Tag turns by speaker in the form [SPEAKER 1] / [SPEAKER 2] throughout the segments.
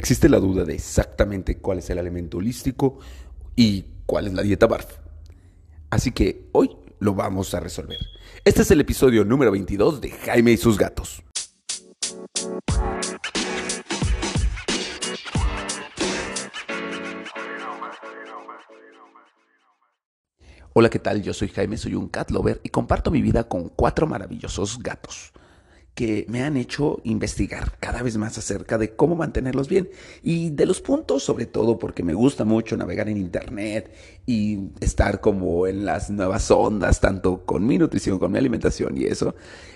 [SPEAKER 1] Existe la duda de exactamente cuál es el alimento holístico y cuál es la dieta BARF. Así que hoy lo vamos a resolver. Este es el episodio número 22 de Jaime y sus gatos. Hola, ¿qué tal? Yo soy Jaime, soy un cat lover y comparto mi vida con cuatro maravillosos gatos que me han hecho investigar cada vez más acerca de cómo mantenerlos bien y de los puntos, sobre todo porque me gusta mucho navegar en internet y estar como en las nuevas ondas, tanto con mi nutrición, con mi alimentación y eso,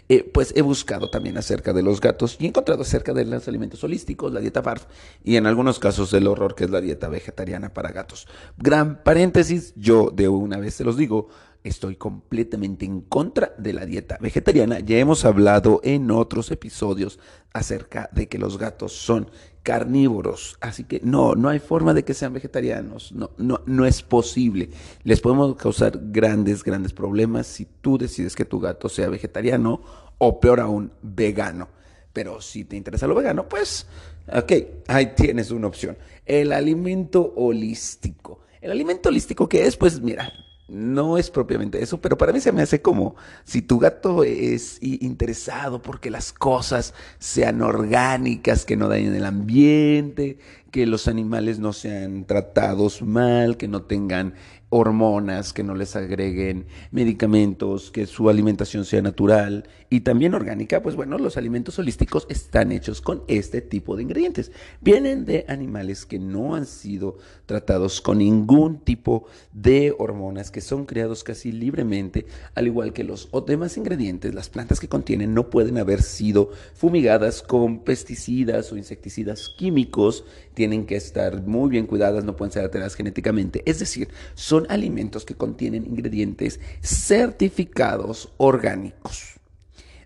[SPEAKER 1] eh, pues he buscado también acerca de los gatos y he encontrado acerca de los alimentos holísticos, la dieta BARF y en algunos casos el horror que es la dieta vegetariana para gatos. Gran paréntesis, yo de una vez se los digo, estoy completamente en contra de la dieta vegetariana. Ya hemos hablado en otros episodios acerca de que los gatos son carnívoros, así que no, no hay forma de que sean vegetarianos, no, no, no es posible. Les podemos causar grandes, grandes problemas si tú decides que tu gato sea vegetariano o peor aún, vegano. Pero si te interesa lo vegano, pues, ok, ahí tienes una opción. El alimento holístico. El alimento holístico que es, pues mira, no es propiamente eso, pero para mí se me hace como si tu gato es interesado porque las cosas sean orgánicas, que no dañen el ambiente, que los animales no sean tratados mal, que no tengan hormonas, que no les agreguen medicamentos, que su alimentación sea natural y también orgánica, pues bueno, los alimentos holísticos están hechos con este tipo de ingredientes. Vienen de animales que no han sido tratados con ningún tipo de hormonas, que son creados casi libremente, al igual que los demás ingredientes, las plantas que contienen no pueden haber sido fumigadas con pesticidas o insecticidas químicos, tienen que estar muy bien cuidadas, no pueden ser alteradas genéticamente, es decir, son alimentos que contienen ingredientes certificados orgánicos.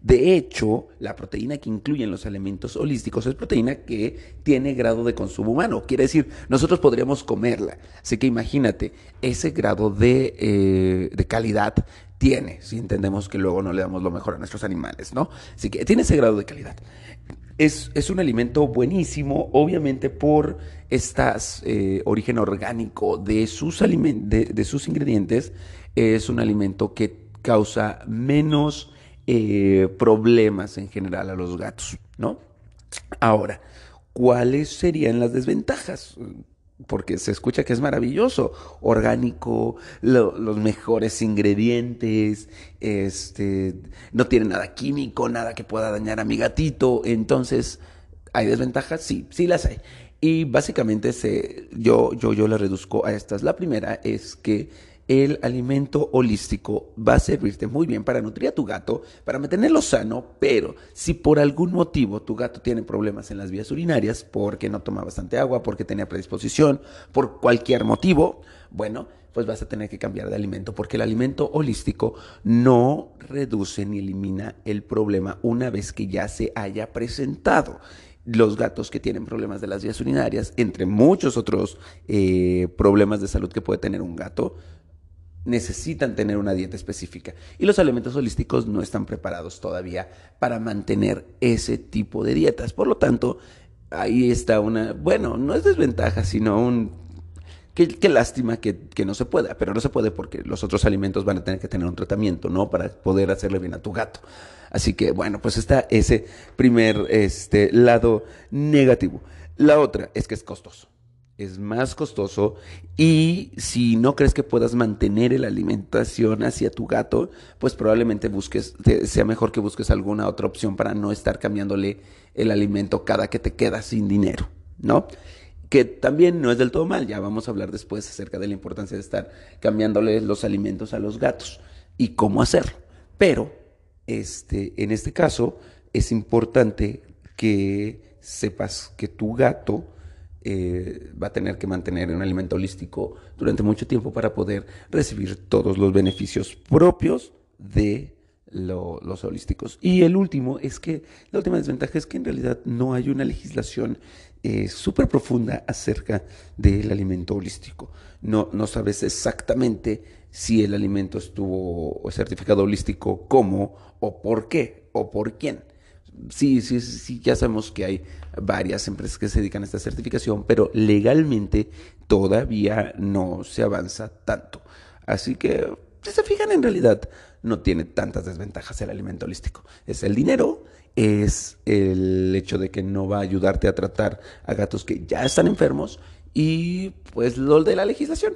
[SPEAKER 1] De hecho, la proteína que incluyen los alimentos holísticos es proteína que tiene grado de consumo humano. Quiere decir, nosotros podríamos comerla. Así que imagínate, ese grado de, eh, de calidad tiene, si entendemos que luego no le damos lo mejor a nuestros animales, ¿no? Así que tiene ese grado de calidad. Es, un alimento buenísimo, obviamente por este origen orgánico de sus, de, sus ingredientes. Es un alimento que causa menos eh, problemas en general a los gatos, ¿no? Ahora, ¿cuáles serían las desventajas? Porque se escucha que es maravilloso, orgánico, los mejores ingredientes, este, no tiene nada químico, nada que pueda dañar a mi gatito, entonces, ¿hay desventajas? Sí, sí las hay. Y básicamente se, yo, yo, yo las reduzco a estas. La primera es que el alimento holístico va a servirte muy bien para nutrir a tu gato, para mantenerlo sano, pero si por algún motivo tu gato tiene problemas en las vías urinarias, porque no toma bastante agua, porque tenía predisposición, por cualquier motivo, bueno, pues vas a tener que cambiar de alimento, porque el alimento holístico no reduce ni elimina el problema una vez que ya se haya presentado. Los gatos que tienen problemas de las vías urinarias, entre muchos otros eh, problemas de salud que puede tener un gato, necesitan tener una dieta específica y los alimentos holísticos no están preparados todavía para mantener ese tipo de dietas. Por lo tanto, ahí está una, bueno, no es desventaja, sino un... Qué, lástima que, que, no se pueda, pero no se puede porque los otros alimentos van a tener que tener un tratamiento, ¿no? Para poder hacerle bien a tu gato. Así que, bueno, pues está ese primer este, lado negativo. La otra es que es costoso es más costoso y si no crees que puedas mantener la alimentación hacia tu gato, pues probablemente busques, sea mejor que busques alguna otra opción para no estar cambiándole el alimento cada que te quedas sin dinero, ¿no? Que también no es del todo mal, ya vamos a hablar después acerca de la importancia de estar cambiándole los alimentos a los gatos y cómo hacerlo. Pero, este, en este caso, es importante que sepas que tu gato, eh, va a tener que mantener un alimento holístico durante mucho tiempo para poder recibir todos los beneficios propios de los holísticos. Y el último es que la última desventaja es que en realidad no hay una legislación eh, súper profunda acerca del alimento holístico. No, no sabes exactamente si el alimento estuvo certificado holístico, cómo o por qué o por quién sí, sí, sí, ya sabemos que hay varias empresas que se dedican a esta certificación, pero legalmente todavía no se avanza tanto. Así que, si se fijan, en realidad no tiene tantas desventajas el alimento holístico. Es el dinero, es el hecho de que no va a ayudarte a tratar a gatos que ya están enfermos y pues lo de la legislación.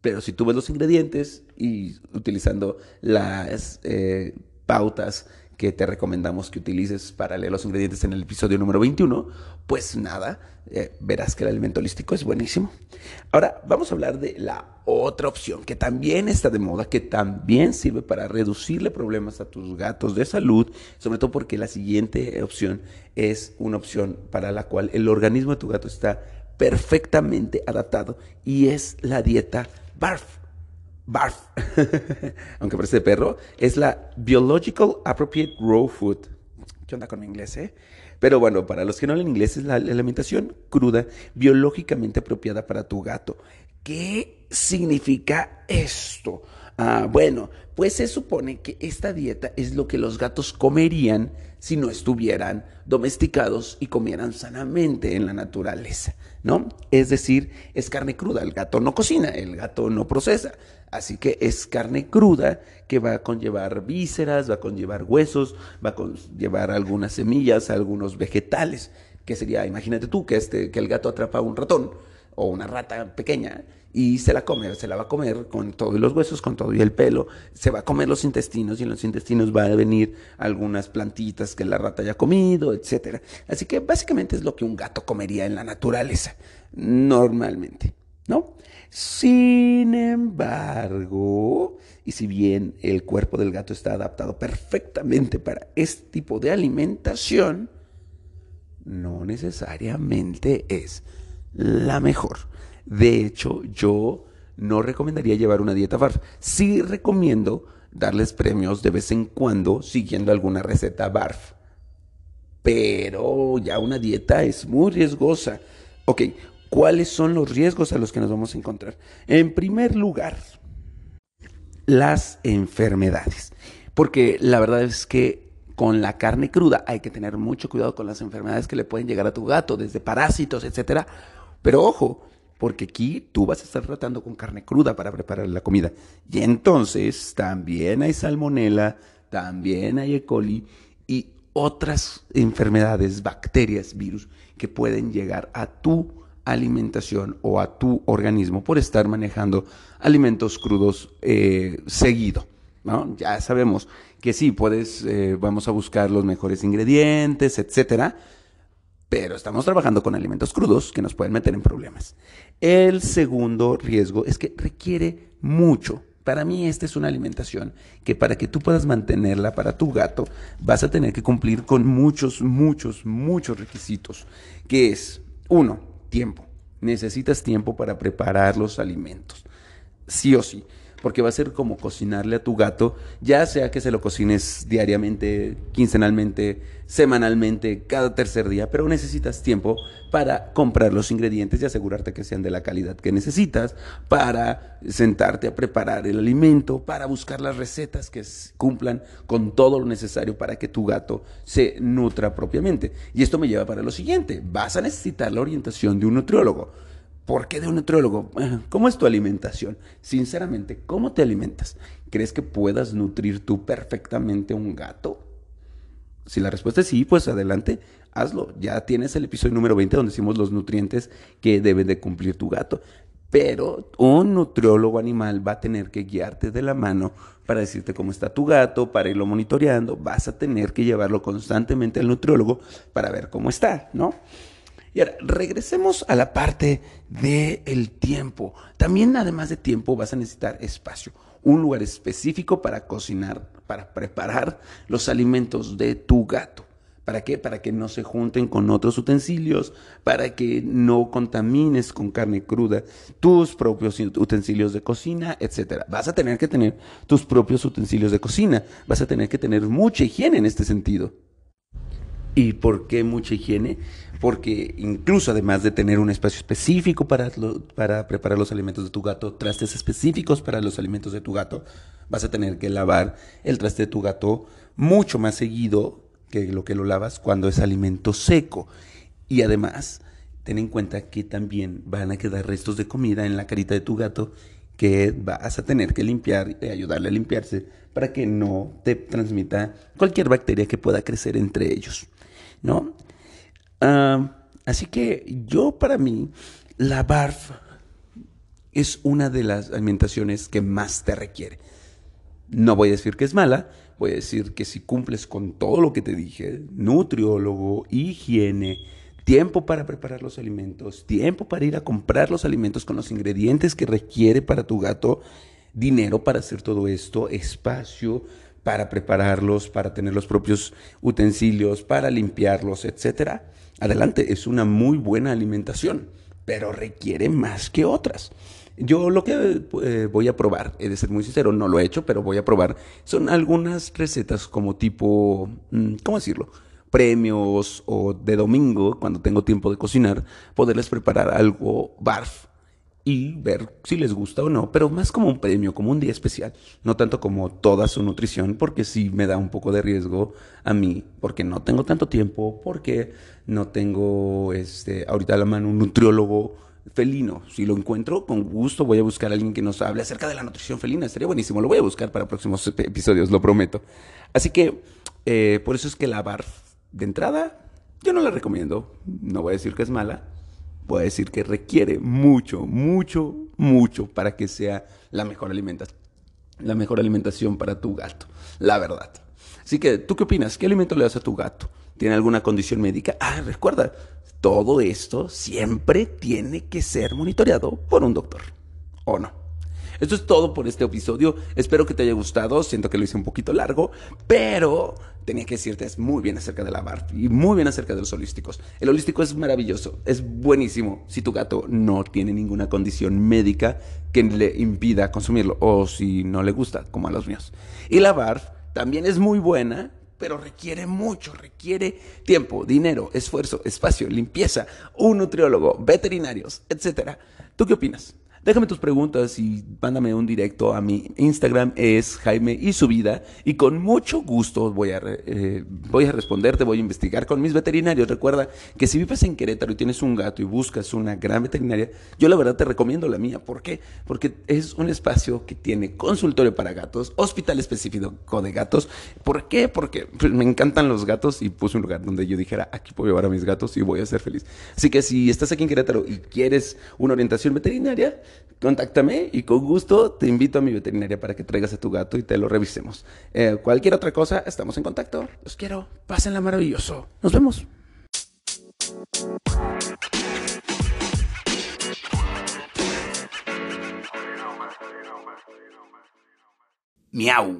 [SPEAKER 1] Pero si tú ves los ingredientes y utilizando las eh, pautas que te recomendamos que utilices para leer los ingredientes en el episodio número 21, pues nada, eh, verás que el alimento holístico es buenísimo. Ahora vamos a hablar de la otra opción que también está de moda, que también sirve para reducirle problemas a tus gatos de salud, sobre todo porque la siguiente opción es una opción para la cual el organismo de tu gato está perfectamente adaptado y es la dieta BARF. BARF, aunque parece perro, es la Biological Appropriate Raw Food. ¿Qué onda con mi inglés, eh? Pero bueno, para los que no hablan inglés, es la alimentación cruda biológicamente apropiada para tu gato. ¿Qué significa esto? Ah, bueno, pues se supone que esta dieta es lo que los gatos comerían si no estuvieran domesticados y comieran sanamente en la naturaleza, ¿no? Es decir, es carne cruda, el gato no cocina, el gato no procesa, así que es carne cruda que va a conllevar vísceras, va a conllevar huesos, va a conllevar algunas semillas, algunos vegetales, que sería, imagínate tú que, este, que el gato atrapa un ratón o una rata pequeña y se la come, se la va a comer con todos los huesos, con todo y el pelo, se va a comer los intestinos y en los intestinos va a venir algunas plantitas que la rata haya comido, etcétera. Así que básicamente es lo que un gato comería en la naturaleza, normalmente, ¿no? Sin embargo, y si bien el cuerpo del gato está adaptado perfectamente para este tipo de alimentación, no necesariamente es la mejor. De hecho, yo no recomendaría llevar una dieta BARF. Sí recomiendo darles premios de vez en cuando siguiendo alguna receta BARF. Pero ya una dieta es muy riesgosa. Ok, ¿cuáles son los riesgos a los que nos vamos a encontrar? En primer lugar, las enfermedades. Porque la verdad es que con la carne cruda hay que tener mucho cuidado con las enfermedades que le pueden llegar a tu gato, desde parásitos, etcétera. Pero ojo, porque aquí tú vas a estar tratando con carne cruda para preparar la comida. Y entonces también hay salmonela, también hay E. coli y otras enfermedades, bacterias, virus que pueden llegar a tu alimentación o a tu organismo por estar manejando alimentos crudos eh, seguido. Ya sabemos que sí, puedes, eh, vamos a buscar los mejores ingredientes, etcétera, pero estamos trabajando con alimentos crudos que nos pueden meter en problemas. El segundo riesgo es que requiere mucho. Para mí esta es una alimentación que para que tú puedas mantenerla para tu gato vas a tener que cumplir con muchos, muchos, muchos requisitos. Que es, uno, tiempo. Necesitas tiempo para preparar los alimentos. Sí o sí porque va a ser como cocinarle a tu gato, ya sea que se lo cocines diariamente, quincenalmente, semanalmente, cada tercer día, pero necesitas tiempo para comprar los ingredientes y asegurarte que sean de la calidad que necesitas, para sentarte a preparar el alimento, para buscar las recetas que cumplan con todo lo necesario para que tu gato se nutra propiamente. Y esto me lleva para lo siguiente, vas a necesitar la orientación de un nutriólogo. ¿Por qué de un nutriólogo? ¿Cómo es tu alimentación? Sinceramente, ¿cómo te alimentas? ¿Crees que puedas nutrir tú perfectamente un gato? Si la respuesta es sí, pues adelante, hazlo. Ya tienes el episodio número 20 donde decimos los nutrientes que debe de cumplir tu gato. Pero un nutriólogo animal va a tener que guiarte de la mano para decirte cómo está tu gato, para irlo monitoreando. Vas a tener que llevarlo constantemente al nutriólogo para ver cómo está, ¿no? Y ahora, regresemos a la parte del tiempo. También, además de tiempo, vas a necesitar espacio, un lugar específico para cocinar, para preparar los alimentos de tu gato. ¿Para qué? Para que no se junten con otros utensilios, para que no contamines con carne cruda tus propios utensilios de cocina, etc. Vas a tener que tener tus propios utensilios de cocina, vas a tener que tener mucha higiene en este sentido. ¿Y por qué mucha higiene? Porque incluso además de tener un espacio específico para, para preparar los alimentos de tu gato, trastes específicos para los alimentos de tu gato, vas a tener que lavar el traste de tu gato mucho más seguido que lo que lo lavas cuando es alimento seco. Y además, ten en cuenta que también van a quedar restos de comida en la carita de tu gato que vas a tener que limpiar y ayudarle a limpiarse para que no te transmita cualquier bacteria que pueda crecer entre ellos, ¿no? Ah, así que yo para mí, la BARF es una de las alimentaciones que más te requiere. No voy a decir que es mala, voy a decir que si cumples con todo lo que te dije, nutriólogo, higiene, tiempo para preparar los alimentos, tiempo para ir a comprar los alimentos con los ingredientes que requiere para tu gato, dinero para hacer todo esto, espacio para prepararlos, para tener los propios utensilios, para limpiarlos, etc. Adelante, es una muy buena alimentación, pero requiere más que otras. Yo lo que eh, voy a probar, he de ser muy sincero, no lo he hecho, pero voy a probar, son algunas recetas como tipo, mm, ¿cómo decirlo? Premios o de domingo, cuando tengo tiempo de cocinar, poderles preparar algo barf y ver si les gusta o no, pero más como un premio, como un día especial, no tanto como toda su nutrición, porque sí me da un poco de riesgo a mí, porque no tengo tanto tiempo, porque no tengo este, ahorita a la mano un nutriólogo felino. Si lo encuentro, con gusto voy a buscar a alguien que nos hable acerca de la nutrición felina. Estaría buenísimo. Lo voy a buscar para próximos episodios, lo prometo. Así que, eh, por eso es que la bar de entrada, yo no la recomiendo. No voy a decir que es mala. Voy a decir que requiere mucho, mucho, mucho para que sea la mejor alimentación. La mejor alimentación para tu gato. La verdad. Así que, ¿tú qué opinas? ¿Qué alimento le das a tu gato? ¿Tiene alguna condición médica? Ah, recuerda, todo esto siempre tiene que ser monitoreado por un doctor, ¿o no? Esto es todo por este episodio. Espero que te haya gustado. Siento que lo hice un poquito largo, pero tenía que decirte muy bien acerca de la BARF y muy bien acerca de los holísticos. El holístico es maravilloso, es buenísimo si tu gato no tiene ninguna condición médica que le impida consumirlo o si no le gusta, como a los míos. Y la BARF también es muy buena pero requiere mucho, requiere tiempo, dinero, esfuerzo, espacio, limpieza, un nutriólogo, veterinarios, etc. ¿Tú qué opinas? Déjame tus preguntas y mándame un directo a mi Instagram, es Jaime y su vida, y con mucho gusto voy a, eh, voy a responderte, voy a investigar con mis veterinarios. Recuerda que si vives en Querétaro y tienes un gato y buscas una gran veterinaria, yo la verdad te recomiendo la mía. ¿Por qué? Porque es un espacio que tiene consultorio para gatos, hospital específico de gatos. ¿Por qué? Porque pues, me encantan los gatos y puse un lugar donde yo dijera, aquí puedo llevar a mis gatos y voy a ser feliz. Así que si estás aquí en Querétaro y quieres una orientación veterinaria, contáctame y con gusto te invito a mi veterinaria para que traigas a tu gato y te lo revisemos. Eh, cualquier otra cosa, estamos en contacto. Los quiero. Pásenla maravilloso. Nos vemos. Miau.